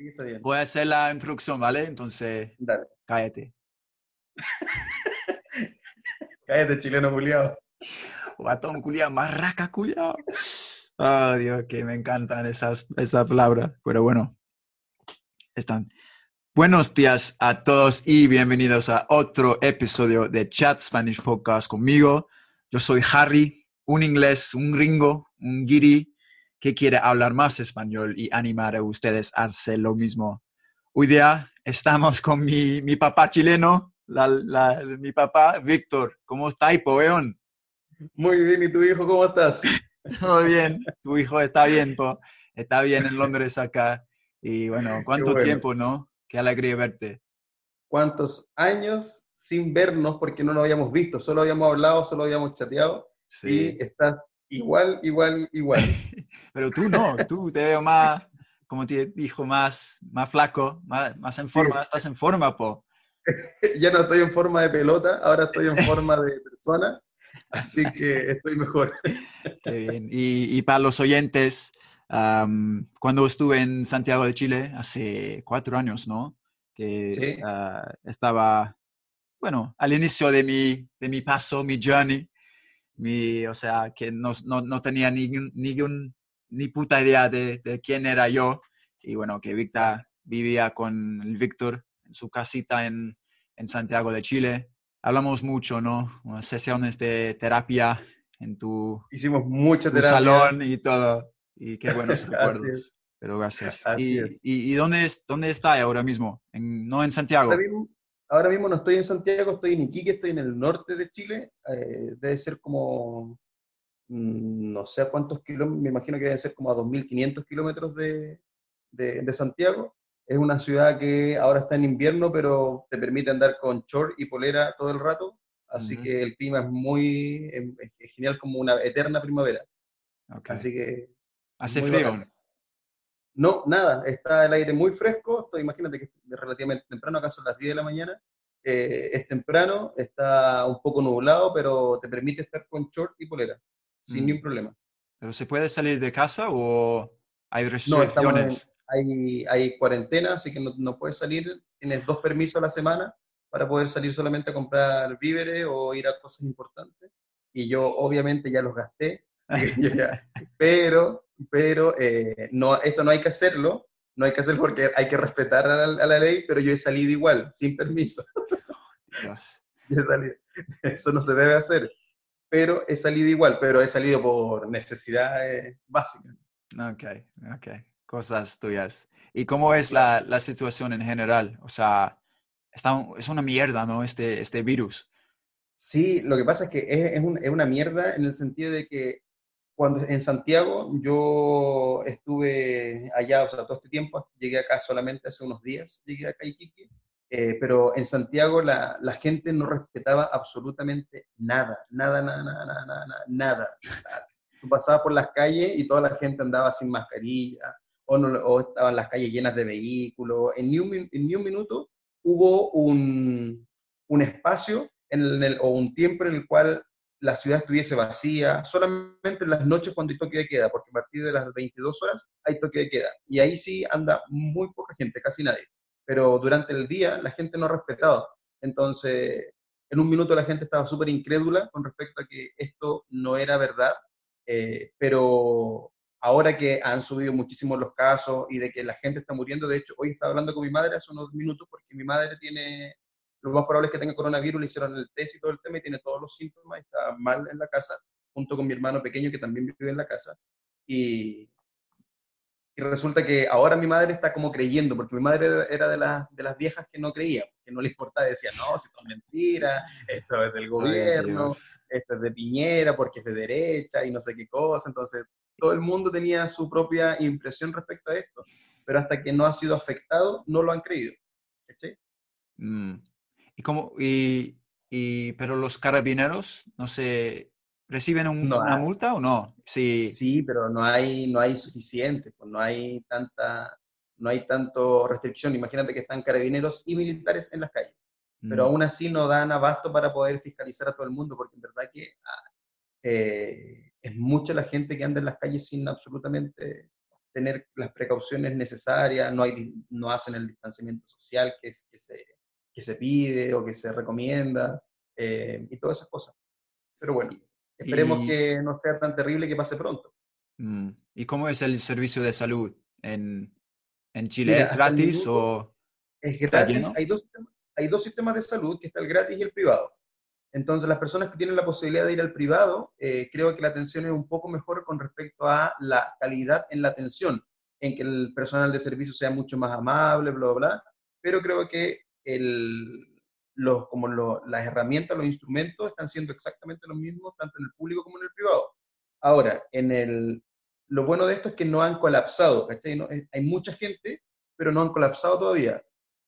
Sí, está bien. voy a hacer la introducción, ¿vale? Entonces, Dale. cállate. Cállate, chileno culiado. Guatón culiao, marraca culiao. Oh, Dios, que me encantan esas, esas palabras. Pero bueno, están. Buenos días a todos y bienvenidos a otro episodio de Chat Spanish Podcast conmigo. Yo soy Harry, un inglés, un gringo, un guiri que quiere hablar más español y animar a ustedes a hacer lo mismo. Hoy día estamos con mi, mi papá chileno, la, la- mi papá Víctor. ¿Cómo está, Hipoeón? Muy bien, ¿y tu hijo cómo estás? Todo bien, tu hijo está bien, po. está bien en Londres acá. Y bueno, ¿cuánto bueno. tiempo, no? Qué alegría verte. ¿Cuántos años sin vernos porque no nos habíamos visto? Solo habíamos hablado, solo habíamos chateado Sí. y estás igual, igual, igual. Pero tú no, tú te veo más, como te dijo, más, más flaco, más, más en forma, estás en forma, po. ya no estoy en forma de pelota, ahora estoy en forma de persona, así que estoy mejor. Qué bien. Y, y para los oyentes, am, cuando estuve en Santiago de Chile hace cuatro años, ¿no? Que Sí. ah, estaba, bueno, al inicio de mi, de mi paso, mi journey, mi, o sea, que no, no, no tenía ningún, ningún, ni puta idea de, de quién era yo. Y bueno, que Víctor vivía con el Víctor en su casita en, en Santiago de Chile. Hablamos mucho, ¿no? Unas sesiones de terapia en tu, Hicimos mucha terapia. salón y todo. Y qué buenos recuerdos. Pero gracias. Así ¿Y, es. y, y dónde, es, dónde está ahora mismo? En- no en Santiago. Ahora mismo, ahora mismo no estoy en Santiago, estoy en Iquique, estoy en el norte de Chile. eh, debe ser como, mm, no sé a cuántos kilómetros, me imagino que deben ser como a 2.500 kilómetros de, de, de Santiago. Es una ciudad que ahora está en invierno, pero te permite andar con short y polera todo el rato. Así que el clima es muy es- es genial, como una eterna primavera. Así que Hace frío. bacán. No, nada, está el aire muy fresco, estoy, imagínate que es relativamente temprano, acá son las 10 de la mañana, eh, es temprano, está un poco nublado, pero te permite estar con short y polera, sin Mm. ningún problema. ¿Pero se puede salir de casa o hay No, estamos en- restricciones? hay, hay cuarentena, así que no, no puedes salir, tienes dos permisos a la semana para poder salir solamente a comprar víveres o ir a cosas importantes, y yo obviamente ya los gasté, ya- pero, pero eh, no, esto no hay que hacerlo, no hay que hacerlo porque hay que respetar a la, a la ley, pero yo he salido igual, sin permiso. Dios. Yo he salido. Eso no se debe hacer, pero he salido igual, pero he salido por necesidades básicas. Ok, ok. Cosas tuyas. ¿Y cómo es la, la situación en general? O sea, está, es una mierda, ¿no? Este, este virus. Sí, lo que pasa es que es, es un- es una mierda en el sentido de que cuando en Santiago yo estuve allá, o sea, todo este tiempo, llegué acá solamente hace unos días, llegué acá a Iquique, eh, pero en Santiago la, la gente no respetaba absolutamente nada, nada, nada, nada, nada, nada, nada. Tú pasabas por las calles y toda la gente andaba sin mascarilla, o, no, o estaban las calles llenas de vehículos. En ni un, en ni un minuto hubo un, un espacio en el, o un tiempo en el cual la ciudad estuviese vacía, solamente en las noches cuando hay toque de queda, porque a partir de las 22 horas hay toque de queda. Y ahí sí anda muy poca gente, casi nadie. Pero durante el día la gente no ha respetado. Entonces, en un minuto la gente estaba súper incrédula con respecto a que esto no era verdad, eh, pero ahora que han subido muchísimo los casos y de que la gente está muriendo, de hecho, hoy estaba hablando con mi madre hace unos minutos porque mi madre tiene, lo más probable es que tenga coronavirus, le hicieron el test y todo el tema y tiene todos los síntomas, está mal en la casa, junto con mi hermano pequeño que también vive en la casa. Y, y resulta que ahora mi madre está como creyendo, porque mi madre era de las, de las viejas que no creía, que no le importaba, decía, no, si esto es mentira, esto es del gobierno, Dios. esto es de Piñera porque es de derecha y no sé qué cosa. Entonces, todo el mundo tenía su propia impresión respecto a esto. pero hasta que no ha sido afectado, no lo han creído. Mm. ¿Y cómo, y, y, pero los carabineros, no sé, reciben una multa o no? Sí. sí, pero no hay, no hay suficiente, pues no hay tanta, no hay tanto restricción. Imagínate que están carabineros y militares en las calles, pero mm. aún así no dan abasto para poder fiscalizar a todo el mundo, porque en verdad que ah, eh, es mucha la gente que anda en las calles sin absolutamente tener las precauciones necesarias, no, hay, no hacen el distanciamiento social que, es, que, se, que se pide o que se recomienda, eh, y todas esas cosas. Pero bueno, esperemos que no sea tan terrible que pase pronto. Mm. ¿Y cómo es el servicio de salud en, en Chile? ¿Es gratis o...? Es gratis. Hay dos, hay dos sistemas de salud, que está el gratis y el privado. Entonces, las personas que tienen la posibilidad de ir al privado, eh, creo que la atención es un poco mejor con respecto a la calidad en la atención, en que el personal de servicio sea mucho más amable, bla, bla, bla. Pero creo que el, los, como las herramientas, los instrumentos están siendo exactamente los mismos, tanto en el público como en el privado. Ahora, en el, lo bueno de esto es que no han colapsado, hay mucha gente, pero no han colapsado todavía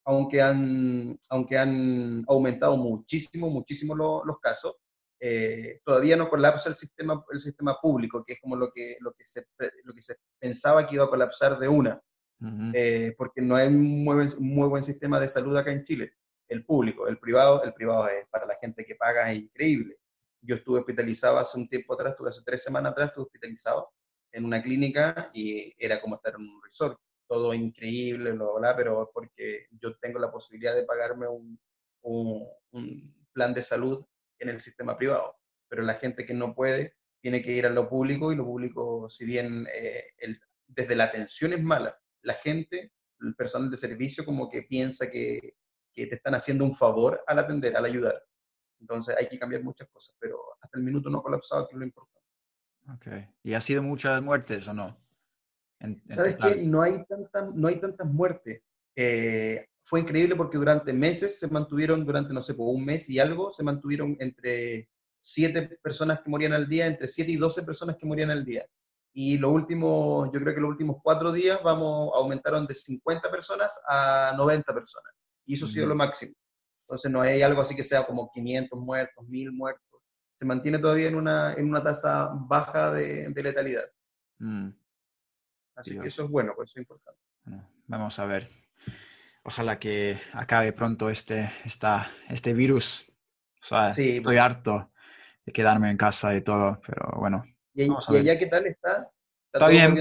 aunque han, aunque han aumentado muchísimo, muchísimo los casos, eh, todavía no colapsa el sistema, el sistema público, que es como lo que, lo, lo que se pensaba que iba a colapsar de una, eh, porque no hay un muy, muy buen sistema de salud acá en Chile. El público, el privado, el privado es para la gente que paga, es increíble. Yo estuve hospitalizado hace un tiempo atrás, hace tres semanas atrás, estuve hospitalizado en una clínica y era como estar en un resort todo increíble, bla, bla, pero porque yo tengo la posibilidad de pagarme un, un, plan de salud en el sistema privado. Pero la gente que no puede tiene que ir a lo público y lo público, si bien eh, el, desde la atención es mala, la gente, el personal de servicio como que piensa que, que te están haciendo un favor al atender, al ayudar. Entonces hay que cambiar muchas cosas, pero hasta el minuto no ha colapsado, que es lo importante. Ok. ¿Y ha sido muchas muertes o no? ¿Sabes qué? No hay, tantas, no hay tantas muertes. Eh, fue increíble porque durante meses se mantuvieron, durante, no sé, por un mes y algo, se mantuvieron entre siete personas que morían al día, entre siete y doce personas que morían al día. Y lo último, yo creo que los últimos cuatro días vamos, aumentaron de 50 personas a 90 personas. Y eso ha sido lo máximo. Entonces no hay algo así que sea como 500 muertos, 1000 muertos. Se mantiene todavía en una, en una tasa baja de, de letalidad. Mm. Así que eso es bueno, pues eso es importante. vamos a ver. Ojalá que acabe pronto este, esta, este virus. O sea, estoy pues. harto de quedarme en casa y todo, pero bueno. ¿Y, allá qué tal está? ¿Está, bien?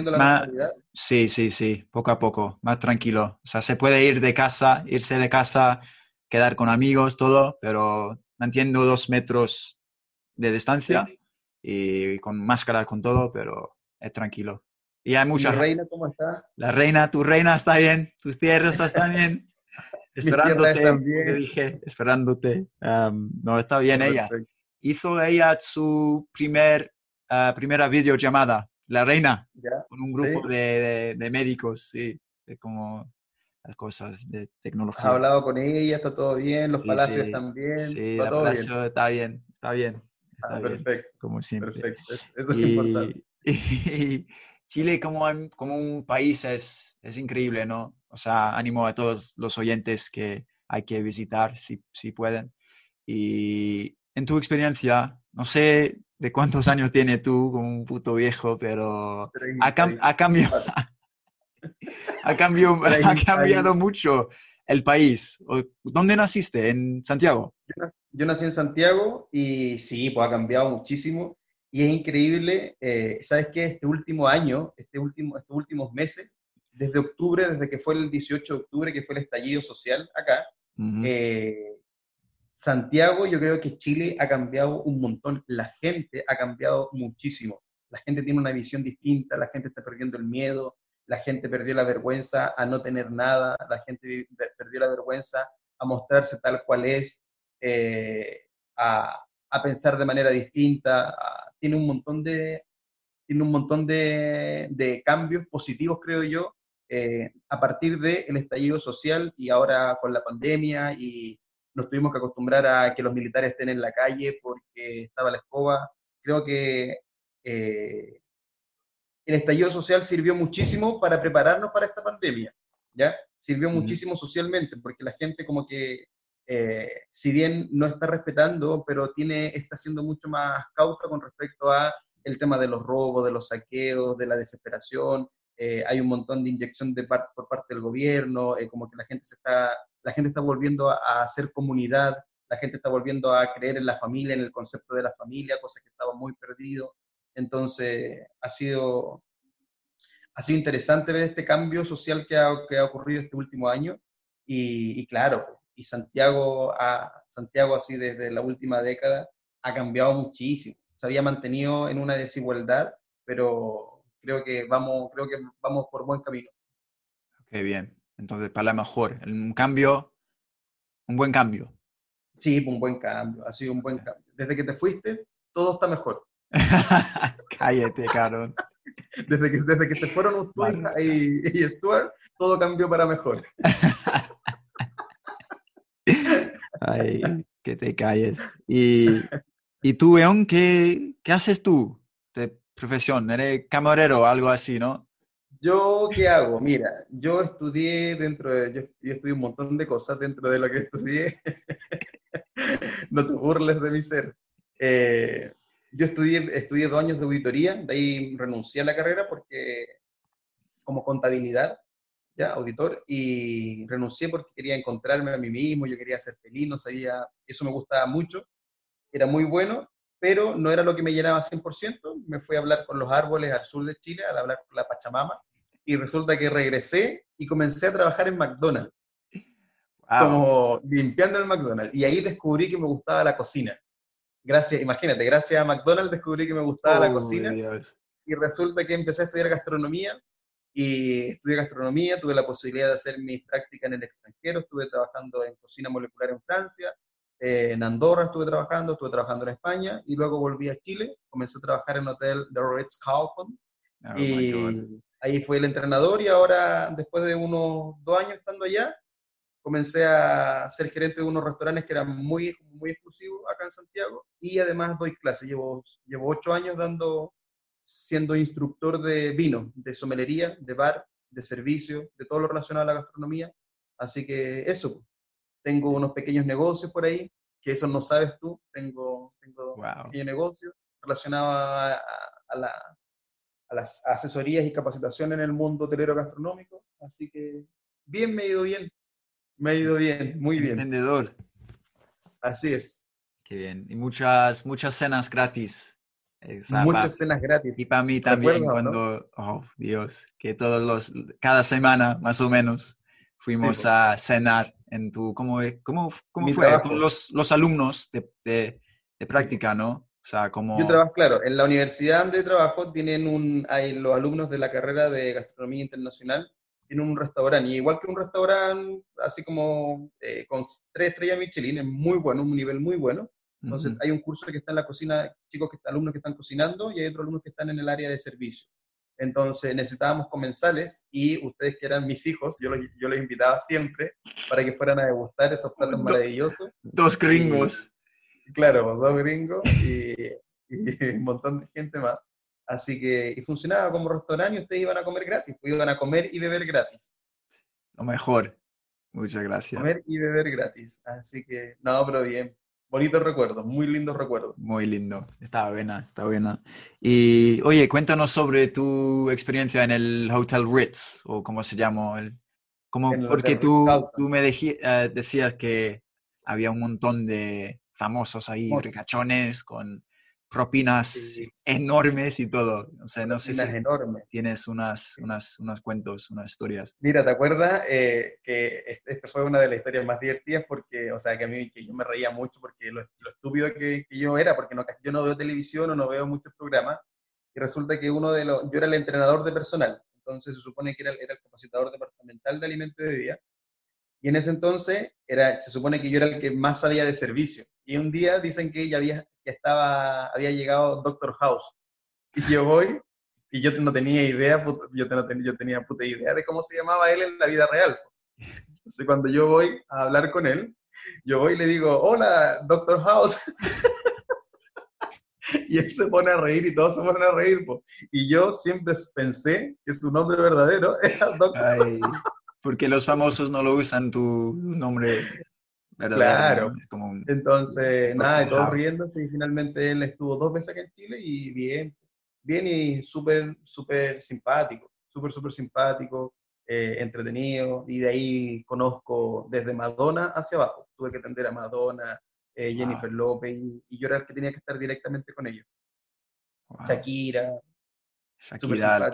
sí, sí, sí, poco a poco, más tranquilo. O sea, se puede ir de casa, irse de casa, quedar con amigos, todo, pero manteniendo dos metros de distancia y con máscara, con todo, pero es tranquilo. Y hay muchas. ¿La reina cómo está? La reina, tu reina está bien, tus tierras están bien. esperándote, te dije, esperándote. no, está bien ella. Hizo ella su primer, uh, primera videollamada, la reina, con un grupo de, de, médicos, sí, de como las cosas de tecnología. ¿Has hablado con ella? ¿Está todo bien? ¿Los palacios están bien? Sí, ¿Está todo bien? está bien, está bien. ah, perfecto. como siempre. Perfecto, eso es importante. Y, Chile como, como un país es, es increíble, ¿no? O sea, animo a todos los oyentes que hay que visitar si, si pueden. Y en tu experiencia, no sé de cuántos años tiene tú como un puto viejo, pero ha, cambiado, ha, cambiado, ha cambiado mucho el país. ¿Dónde naciste? ¿En Santiago? Yo nací en Santiago y sí, pues ha cambiado muchísimo. Y es increíble, eh, ¿sabes qué? Este último año, este último, estos últimos meses, desde octubre, desde que fue el 18 de octubre, que fue el estallido social acá, eh, Santiago, yo creo que Chile ha cambiado un montón, la gente ha cambiado muchísimo, la gente tiene una visión distinta, la gente está perdiendo el miedo, la gente perdió la vergüenza a no tener nada, la gente perdió la vergüenza a mostrarse tal cual es, eh, a, pensar de manera distinta, tiene un montón de, tiene un montón de, de cambios positivos, creo yo, eh, a partir del estallido social y ahora con la pandemia y nos tuvimos que acostumbrar a que los militares estén en la calle porque estaba la escoba. Creo que eh, el estallido social sirvió muchísimo para prepararnos para esta pandemia, ¿ya? Sirvió muchísimo socialmente, porque la gente como que, eh, si bien no está respetando, pero tiene, está siendo mucho más cauta con respecto a el tema de los robos, de los saqueos, de la desesperación, eh, hay un montón de inyección de por parte del gobierno, eh, como que la gente, se está, la gente está volviendo a, hacer comunidad, la gente está volviendo a creer en la familia, en el concepto de la familia, cosa que estaba muy perdido. Entonces, ha sido, ha sido interesante ver este cambio social que ha, ocurrido este último año. Y, claro, y Santiago, ha, Santiago así desde la última década ha cambiado muchísimo. Se había mantenido en una desigualdad, pero creo que vamos, creo que vamos por buen camino. Qué bien. Entonces, para la mejor, un cambio, un buen cambio. Sí, un buen cambio, ha sido un buen cambio. Desde que te fuiste, todo está mejor. Cállate, cabrón. Desde que, desde que se fueron Ustua y, y Stuart, todo cambió para mejor. Ay, que te calles. Y, y tú, Eon, ¿qué, ¿qué haces tú de profesión? ¿Eres camarero o algo así, no? Yo, ¿qué hago? Mira, yo estudié dentro de, yo, yo estudié un montón de cosas dentro de lo que estudié. no te burles de mi ser. Eh, yo estudié, estudié dos años de auditoría, de ahí renuncié a la carrera porque como contabilidad, ya, auditor, y renuncié porque quería encontrarme a mí mismo, yo quería ser feliz, no sabía, eso me gustaba mucho, era muy bueno, pero no era lo que me llenaba 100%, me fui a hablar con los árboles al sur de Chile, a hablar con la Pachamama, y resulta que regresé y comencé a trabajar en McDonald's, wow. como limpiando el McDonald's, y ahí descubrí que me gustaba la cocina. Gracias, imagínate, gracias a McDonald's descubrí que me gustaba oh, la cocina. Dios. y resulta que empecé a estudiar gastronomía. Y estudié gastronomía, tuve la posibilidad de hacer mi práctica en el extranjero, estuve trabajando en cocina molecular en Francia, eh, en Andorra estuve trabajando, estuve trabajando en España. Y luego volví a Chile, comencé a trabajar en hotel The Ritz Carlton oh, y ahí fue el entrenador y ahora después de unos dos años estando allá, comencé a ser gerente de unos restaurantes que eran muy, muy exclusivos acá en Santiago y además doy clases. Llevo, llevo ocho años dando, siendo instructor de vino, de somelería, de bar, de servicio, de todo lo relacionado a la gastronomía. Así que eso, tengo unos pequeños negocios por ahí, que eso no sabes tú, tengo, tengo wow. pequeños negocios relacionados a, a, a, la, a las asesorías y capacitación en el mundo hotelero gastronómico. Así que bien, me ha ido bien. Me ha ido bien, muy bien. Emprendedor. Así es. Qué bien. Y muchas, muchas cenas gratis. muchas para, cenas gratis. Y para mí también, cuando, ¿no? oh Dios, que todos los, cada semana más o menos, fuimos sí, a cenar en tu, ¿cómo, cómo, cómo fue? Trabajo. Con los, los alumnos de, de, de práctica, ¿no? O sea, como... Yo trabajo, claro, en la universidad donde trabajo tienen un, hay los alumnos de la carrera de gastronomía internacional tiene un restaurante, y igual que un restaurante así como eh, con tres estrellas Michelin, es muy bueno, un nivel muy bueno. Entonces, uh -huh. hay un curso que está en la cocina, chicos, que alumnos que están cocinando, y hay otros alumnos que están en el área de servicio. Entonces, necesitábamos comensales, y ustedes que eran mis hijos, yo los, yo los invitaba siempre para que fueran a degustar esos platos Do, maravillosos. Dos gringos. Claro, dos gringos, y, y un montón de gente más. Así que, y funcionaba como restaurante y ustedes iban a comer gratis, pues iban a comer y beber gratis. Lo mejor. Muchas gracias. Comer y beber gratis. Así que, no, pero bien. Bonitos recuerdos, muy lindos recuerdos. Muy lindo. Está buena, está buena. Y, oye, cuéntanos sobre tu experiencia en el Hotel Ritz, o cómo se llama. El, cómo, el porque tú, tú me dejí, uh, decías que había un montón de famosos ahí, oh. ricachones, con propinas sí. enormes y todo. O sea, no sé si enormes. tienes unas, unas, unos cuentos, unas historias. Mira, ¿te acuerdas eh, que esta fue una de las historias más divertidas? Porque, o sea, que a mí que yo me reía mucho porque lo, lo estúpido que, que, yo era, porque no, yo no veo televisión o no veo muchos programas, y resulta que uno de los, yo era el entrenador de personal, entonces se supone que era, era el capacitador departamental de alimentos y bebida, y en ese entonces era, se supone que yo era el que más sabía de servicio. Y un día dicen que ya había, estaba, había llegado Doctor House. Y yo voy, y yo no tenía idea, yo, tenía, yo tenía puta idea de cómo se llamaba él en la vida real. Entonces cuando yo voy a hablar con él, yo voy y le digo, hola, Doctor House. y él se pone a reír y todos se ponen a reír. Y yo siempre pensé que su nombre verdadero era Doctor. porque los famosos no lo usan tu nombre Claro. Entonces, nada, y todos riéndose y finalmente él estuvo dos veces aquí en Chile y bien, bien y súper, súper simpático, súper, súper simpático. Eh, entretenido, y de ahí conozco desde Madonna hacia abajo. Tuve que atender a Madonna, eh, Jennifer López, y, yo era el que tenía que estar directamente con ellos. Shakira. Shakira,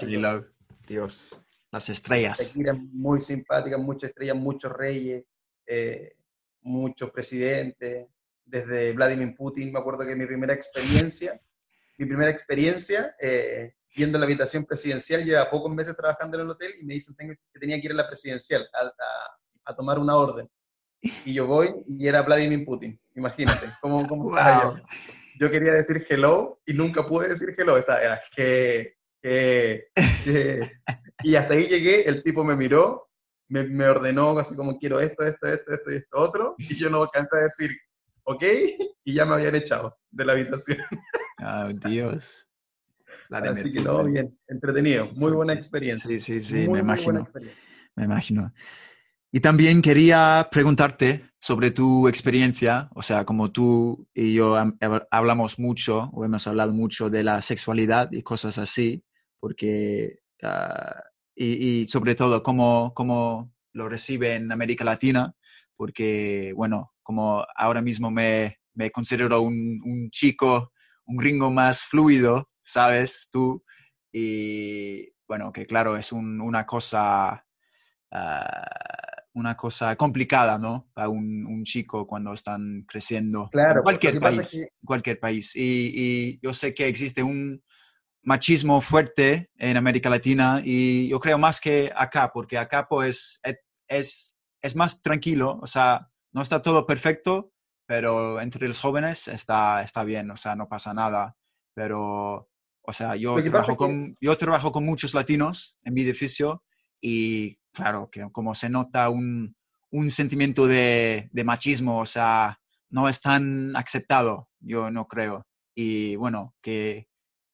Dios, las estrellas. Shakira muy simpática, muchas estrellas, muchos reyes, eh, muchos presidentes, desde Vladimir Putin, me acuerdo que mi primera experiencia, mi primera experiencia, eh, yendo a la habitación presidencial, lleva pocos meses trabajando en el hotel y me dicen que tenía que ir a la presidencial a, tomar una orden. Y yo voy y era Vladimir Putin, imagínate, cómo, cómo yo. Yo quería decir hello y nunca pude decir hello, estaba, era que, y hasta ahí llegué, el tipo me miró, me, me, ordenó así como quiero esto, esto, esto, esto y esto otro, y yo no alcancé a decir ok, y ya me habían echado de la habitación. Oh, Dios. Así que no, bien, entretenido, muy buena experiencia. Sí, sí, sí, me imagino. Me imagino. Y también quería preguntarte sobre tu experiencia, o sea, como tú y yo hablamos mucho, o hemos hablado mucho de la sexualidad y cosas así, porque, ah, y, sobre todo cómo, cómo lo recibe en América Latina, porque, bueno, como ahora mismo me, me considero un, un chico, un gringo más fluido, ¿sabes? Tú. Y bueno, que claro, es una cosa, ah, una cosa complicada, ¿no? Para un, chico cuando están creciendo. Claro, en cualquier país. Cualquier país. Y, yo sé que existe un machismo fuerte en América Latina y yo creo más que acá, porque acá pues es, es más tranquilo, o sea, no está todo perfecto, pero entre los jóvenes está, está bien, o sea, no pasa nada. Pero o sea, yo trabajo, con, yo trabajo con muchos latinos en mi edificio y claro, que como se nota un, un sentimiento de, de, machismo, o sea, no es tan aceptado, yo no creo. Y bueno, que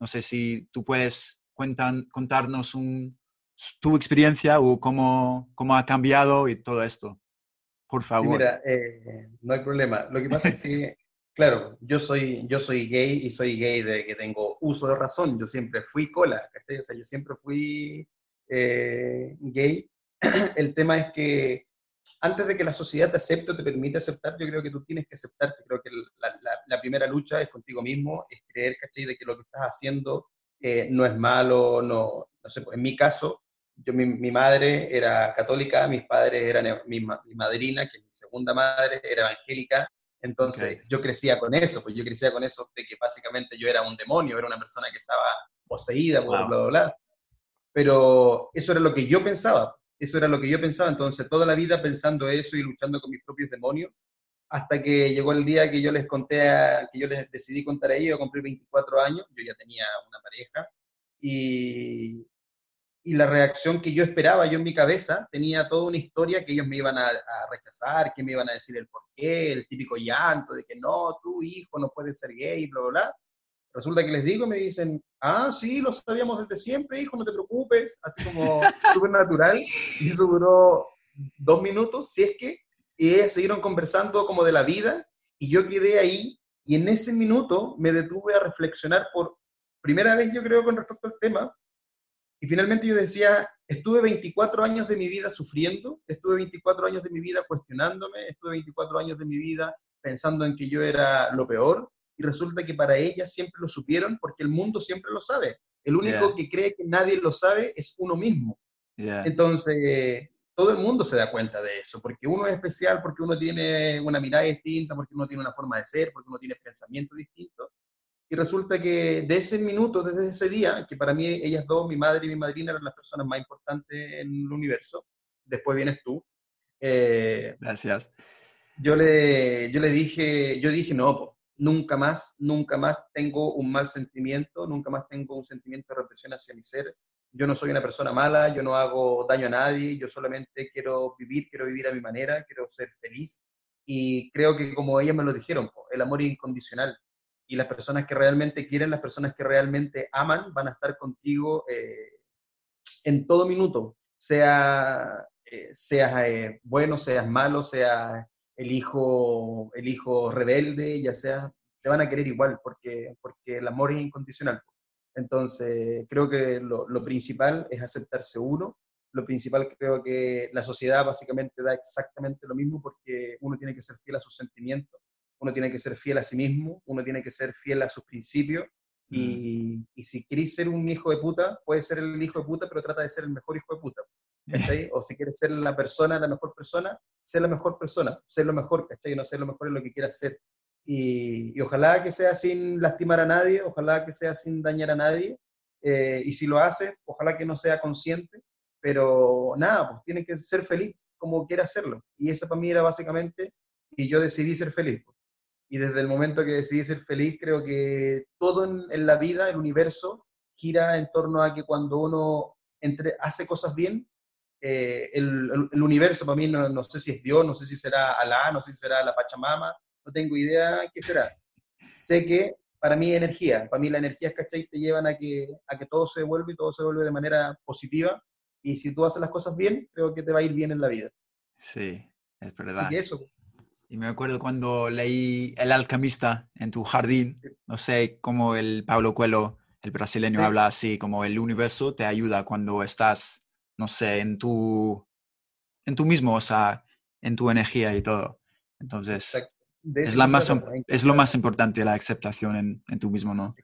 no sé si tú puedes cuentan, contarnos un, tu experiencia o cómo, cómo ha cambiado y todo esto. Por favor. Sí, mira, eh, no hay problema. Lo que pasa es que Claro, yo soy, yo soy gay y soy gay de que tengo uso de razón. Yo siempre fui cola, ¿cachai? O sea, yo siempre fui eh, gay. El tema es que antes de que la sociedad te acepte o te permita aceptar, yo creo que tú tienes que aceptarte. Creo que la, primera lucha es contigo mismo, es creer, ¿cachai? De que lo que estás haciendo eh, no es malo, no, no sé, pues en mi caso, yo, mi, mi, madre era católica, mis padres eran, mi, mi madrina, que es mi segunda madre, era evangélica, entonces yo crecía con eso, pues yo crecía con eso de que básicamente yo era un demonio, era una persona que estaba poseída, bla, bla, bla, Pero eso era lo que yo pensaba, eso era lo que yo pensaba, entonces toda la vida pensando eso y luchando con mis propios demonios, hasta que llegó el día que yo les conté, que yo les decidí contar a ellos, cumplí 24 años, yo ya tenía una pareja, y, y la reacción que yo esperaba, yo en mi cabeza tenía toda una historia que ellos me iban a, rechazar, que me iban a decir el porqué, el típico llanto de que no, tu hijo no puede ser gay, bla, bla, bla. Resulta que les digo, me dicen, ah, sí, lo sabíamos desde siempre, hijo, no te preocupes, así como súper natural. Y eso duró dos minutos, si es que, y ellas siguieron conversando como de la vida, y yo quedé ahí, y en ese minuto me detuve a reflexionar por primera vez, yo creo, con respecto al tema, y finalmente yo decía, estuve 24 años de mi vida sufriendo, estuve 24 años de mi vida cuestionándome, estuve 24 años de mi vida pensando en que yo era lo peor, y resulta que para ellas siempre lo supieron porque el mundo siempre lo sabe. El único que cree que nadie lo sabe es uno mismo. Entonces, todo el mundo se da cuenta de eso, porque uno es especial, porque uno tiene una mirada distinta, porque uno tiene una forma de ser, porque uno tiene pensamiento distinto. Y resulta que de ese minuto, desde ese día, que para mí ellas dos, mi madre y mi madrina, eran las personas más importantes en el universo, después vienes tú. Eh, Gracias. Yo le, yo le dije, yo dije, no, nunca más, nunca más tengo un mal sentimiento, nunca más tengo un sentimiento de represión hacia mi ser. Yo no soy una persona mala, yo no hago daño a nadie, yo solamente quiero vivir, quiero vivir a mi manera, quiero ser feliz. Y creo que como ellas me lo dijeron, el amor es incondicional y las personas que realmente quieren, las personas que realmente aman, van a estar contigo eh, en todo minuto, sea, eh, seas eh, bueno, seas malo, seas el hijo, el hijo rebelde, ya sea, te van a querer igual, porque, porque el amor es incondicional. Entonces, creo que lo, lo principal es aceptarse uno, lo principal creo que la sociedad básicamente da exactamente lo mismo porque uno tiene que ser fiel a sus sentimientos, uno tiene que ser fiel a sí mismo, uno tiene que ser fiel a sus principios y, mm. y, si quieres ser un hijo de puta, puedes ser el hijo de puta, pero trata de ser el mejor hijo de puta. O si quieres ser la persona, la mejor persona, ser la mejor persona, ser lo mejor, ¿cachai? No ser lo mejor en lo que quieras ser. Y, y, ojalá que sea sin lastimar a nadie, ojalá que sea sin dañar a nadie. Eh, y si lo haces, ojalá que no sea consciente, pero nada, pues tiene que ser feliz como quiera hacerlo. Y esa para mí era básicamente, y yo decidí ser feliz. Pues. Y desde el momento que decidí ser feliz, creo que todo en, en la vida, el universo, gira en torno a que cuando uno entre, hace cosas bien, eh, el, el, universo para mí no, no, sé si es Dios, no sé si será Alá, no sé si será la Pachamama, no tengo idea qué será. Sé que para mí energía, para mí la energía, ¿cachai? Te llevan a que, a que todo se devuelve y todo se vuelve de manera positiva y si tú haces las cosas bien, creo que te va a ir bien en la vida. Sí, es verdad. eso. Y me acuerdo cuando leí El alquimista en tu jardín, no sé cómo el Pablo Coelho, el brasileño, habla así, como el universo te ayuda cuando estás, no sé, en tu, en tu mismo, o sea, en tu energía y todo. Entonces, es, la más, es lo más importante, la aceptación en, en tú mismo, ¿no?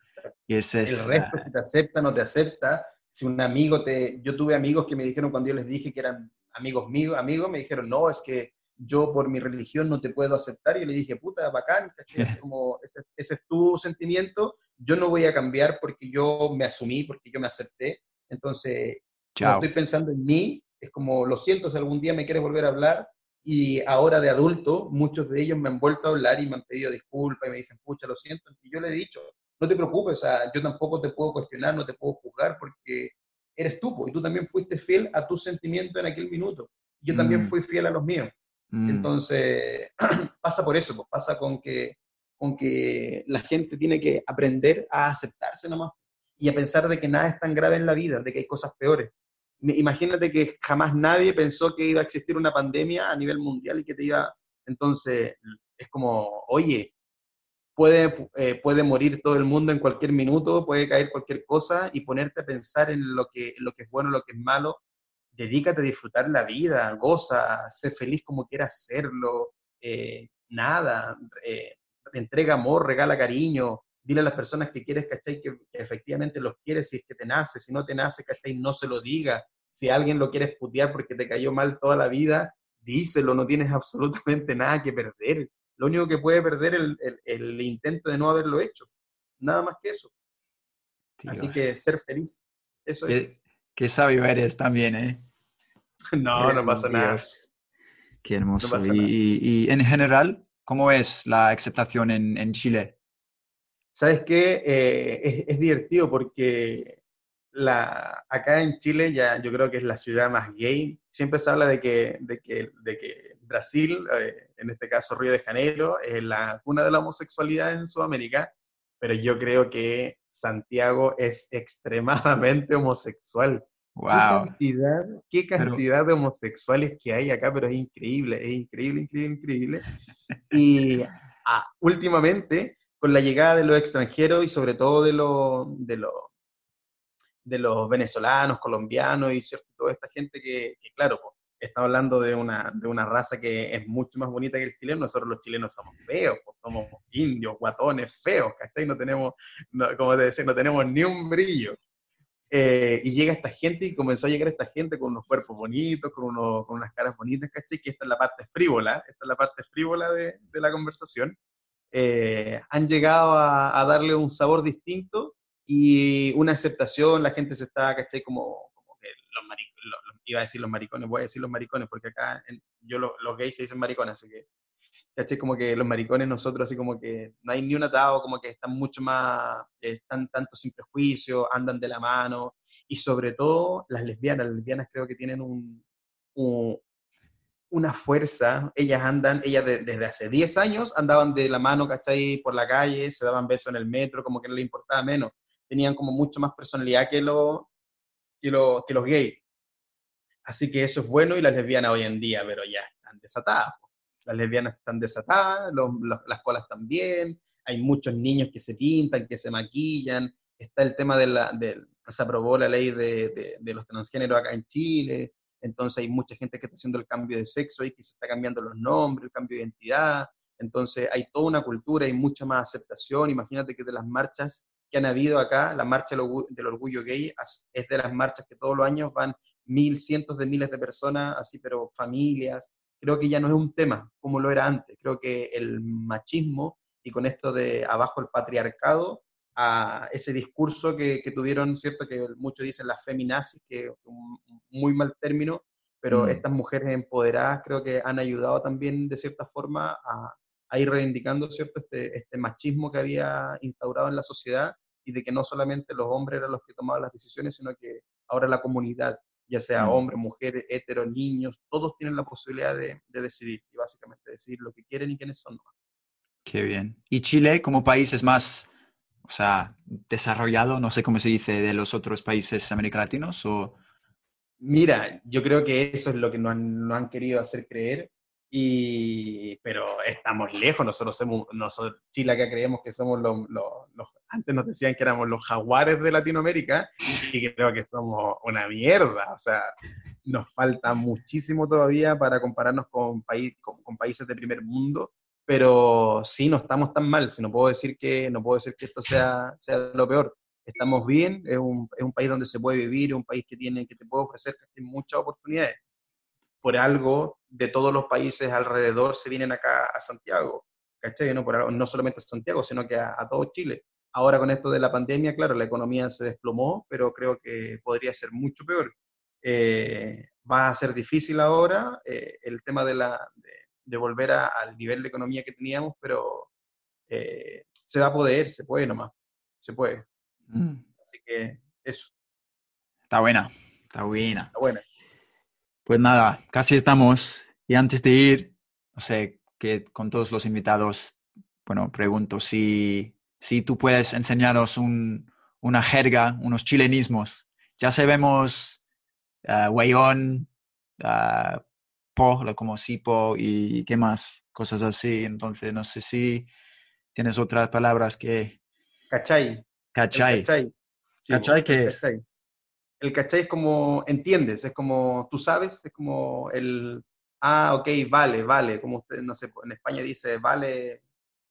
Y ese es, el resto, si te acepta, no te acepta, si un amigo te... Yo tuve amigos que me dijeron cuando yo les dije que eran amigos míos, amigos, me dijeron, no, es que yo por mi religión no te puedo aceptar. Y yo le dije, puta, bacán, es como, ese, ese, es tu sentimiento, yo no voy a cambiar porque yo me asumí, porque yo me acepté. Entonces, estoy pensando en mí, es como, lo siento, si algún día me quieres volver a hablar, y ahora de adulto, muchos de ellos me han vuelto a hablar y me han pedido disculpas y me dicen, pucha, lo siento. Y yo le he dicho, no te preocupes, o sea, yo tampoco te puedo cuestionar, no te puedo juzgar porque eres tú, y tú también fuiste fiel a tus sentimientos en aquel minuto. Yo también mm. fui fiel a los míos. Mm. Entonces, pasa por eso, pues, pasa con que, con que la gente tiene que aprender a aceptarse nomás y a pensar de que nada es tan grave en la vida, de que hay cosas peores. Imagínate que jamás nadie pensó que iba a existir una pandemia a nivel mundial y que te iba... Entonces, es como, oye, puede, eh, puede morir todo el mundo en cualquier minuto, puede caer cualquier cosa y ponerte a pensar en lo que, lo que es bueno, lo que es malo. Dedícate a disfrutar la vida, goza, sé feliz como quieras hacerlo, eh, nada, eh, entrega amor, regala cariño, dile a las personas que quieres, ¿cachai? Que, que, efectivamente los quieres, si es que te nace, si no te nace, ¿cachai? No se lo diga. Si alguien lo quiere putear porque te cayó mal toda la vida, díselo, no tienes absolutamente nada que perder lo único que puede perder el, el, el intento de no haberlo hecho. Nada más que eso. Así que ser feliz, eso es. Qué sabio eres también, ¿eh? no, no pasa nada. Qué hermoso. y, y, en general, ¿cómo es la aceptación en, en Chile? ¿Sabes qué? Eh, es, es, divertido porque la, acá en Chile ya yo creo que es la ciudad más gay. Siempre se habla de que, de que, de que Brasil, eh, en este caso Río de Janeiro, es la cuna de la homosexualidad en Sudamérica, pero yo creo que Santiago es extremadamente homosexual. Wow. ¿Qué cantidad, qué cantidad de homosexuales que hay acá? Pero es increíble, es increíble, increíble, increíble. Y ah, últimamente, con la llegada de los extranjeros y sobre todo de los, venezolanos, colombianos y ¿cierto? toda esta gente que, claro, pues, está hablando de una, de una raza que es mucho más bonita que el chileno. Nosotros los chilenos somos feos, somos indios, guatones, feos, ¿cachai? No tenemos, como te decía, no tenemos ni un brillo. Eh, y llega esta gente y comenzó a llegar esta gente con unos cuerpos bonitos, con, unos, con unas caras bonitas, ¿cachai? Que esta es la parte frívola, esta es la parte frívola de la conversación. Eh, han llegado a, a, darle un sabor distinto y una aceptación, la gente se está, ¿cachai? Como, como que los, los, iba a decir los maricones, voy a decir los maricones, porque acá en, yo lo, los gays se dicen maricones, así que, ¿cachai? Como que los maricones nosotros así como que no hay ni un atado, como que están mucho más, están tanto sin prejuicio, andan de la mano, y sobre todo las lesbianas, las lesbianas creo que tienen un, un una fuerza, ellas andan, ellas desde hace 10 años andaban de la mano, ¿cachai? Por la calle, se daban besos en el metro, como que no le importaba menos. Tenían como mucho más personalidad que, lo, que, lo, que los gays. Así que eso es bueno y las lesbianas hoy en día, pero ya están desatadas. Las lesbianas están desatadas, las colas también, hay muchos niños que se pintan, que se maquillan, está el tema de la, de, se aprobó la ley de, de, los transgéneros acá en Chile, entonces hay mucha gente que está haciendo el cambio de sexo y que se está cambiando los nombres, el cambio de identidad, entonces hay toda una cultura y mucha más aceptación, imagínate que de las marchas que han habido acá, la marcha del orgullo gay es de las marchas que todos los años van mil, cientos de miles de personas, así, pero familias, creo que ya no es un tema como lo era antes, creo que el machismo y con esto de abajo el patriarcado, a ese discurso que, tuvieron, ¿cierto? Que muchos dicen las feminazis, que es un muy mal término, pero mm. estas mujeres empoderadas creo que han ayudado también de cierta forma a, ir reivindicando, ¿cierto? Este, este machismo que había instaurado en la sociedad y de que no solamente los hombres eran los que tomaban las decisiones, sino que ahora la comunidad, ya sea mm. hombres, mujeres, heteros, niños, todos tienen la posibilidad de, de, decidir y básicamente decidir lo que quieren y quiénes son. Qué bien. ¿Y Chile como país es más, o sea, desarrollado, no sé cómo se dice, de los otros países americanos latinos? O... Mira, yo creo que eso es lo que nos han, querido hacer creer, y, pero estamos lejos, nosotros somos, nosotros, Chile acá creemos que somos los, los, antes nos decían que éramos los jaguares de Latinoamérica, y creo que somos una mierda, o sea, nos falta muchísimo todavía para compararnos con, país, con países de primer mundo, pero sí, no estamos tan mal, si no puedo decir que, no puedo decir que esto sea, sea lo peor. Estamos bien, es un, es un país donde se puede vivir, es un país que, tiene, que te puede ofrecer muchas oportunidades. Por algo, de todos los países alrededor se vienen acá a Santiago, ¿cachai? No, por no solamente a Santiago, sino que a, todo Chile. Ahora con esto de la pandemia, claro, la economía se desplomó, pero creo que podría ser mucho peor. Eh, va a ser difícil ahora eh, el tema de la, de volver al nivel de economía que teníamos, pero eh, se va a poder, se puede nomás, se puede. Mm. Así que eso. Está buena, está buena. Está buena. Pues nada, casi estamos. Y antes de ir, no sé, que con todos los invitados, bueno, pregunto si, si tú puedes enseñarnos una jerga, unos chilenismos. Ya sabemos uh, como sipo y qué más, cosas así. Entonces, no sé si tienes otras palabras que... Cachai. Cachai. cachai. ¿Cachai qué es? El cachai es como, entiendes, es como, tú sabes, es como el, ah, ok, vale, vale, como usted, no sé, en España dice, vale,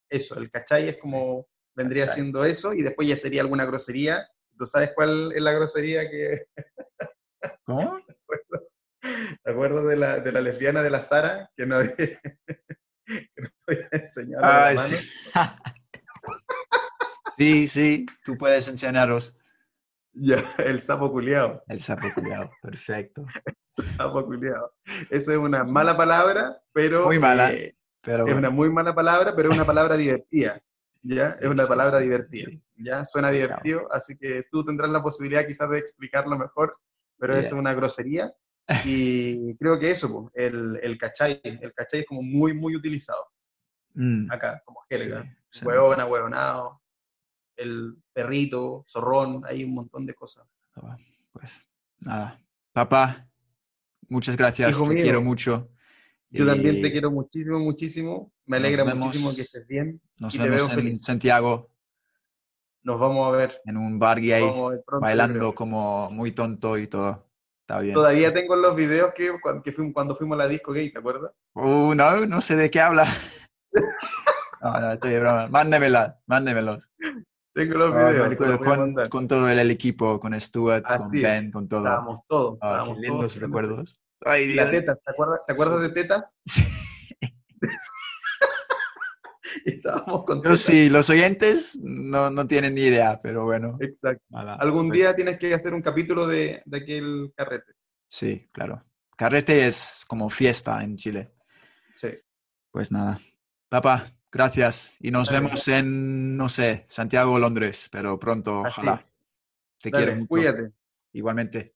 eso, el cachai es como, vendría siendo eso, y después ya sería alguna grosería. ¿Tú sabes cuál es la grosería que... ¿Cómo? ¿Te acuerdas de la, de la lesbiana de la Sara que no había, que no había enseñado la mano? Sí. sí, tú puedes enseñaros. Ya, el sapo culiado. El sapo culiado, perfecto. El sapo culiado. Esa es una mala palabra, pero. Muy mala. Eh, pero Es una muy mala palabra, pero es una palabra divertida. ¿Ya? Es una palabra divertida. ¿Ya? Suena divertido, así que tú tendrás la posibilidad quizás de explicarlo mejor, pero es una grosería y creo que eso, el, el cachai, el cachai es como muy, muy utilizado. Mm. Acá, como jerga. Huevona, huevonado, el perrito, zorrón, hay un montón de cosas. Ah, pues nada. Papá, muchas gracias, te quiero mucho. Yo también te quiero muchísimo, muchísimo. Me alegra muchísimo que estés bien. Nos vemos en Santiago. Nos vamos a ver. En un bar gay, bailando como muy tonto y todo. Todavía tengo los videos que, que fuimos, cuando fuimos a la disco gay, ¿te acuerdas? Uh, no, no sé de qué habla. no, no, estoy de broma. Mándemela, mándemelos. Tengo los videos. con, con, todo el, equipo, con Stuart, con Ben, con todo. Estábamos todos. Oh, lindos recuerdos. Ay, Dios. La teta, ¿te acuerdas, ¿te acuerdas de tetas? Sí. estábamos con sí, los oyentes no, no, tienen ni idea, pero bueno. Exacto. Algún día tienes que hacer un capítulo de, de, aquel carrete. Sí, claro. Carrete es como fiesta en Chile. Sí. Pues nada. Papá, gracias. Y nos vemos en, no sé, Santiago o Londres, pero pronto, ojalá. Te quiero. Cuídate. Igualmente.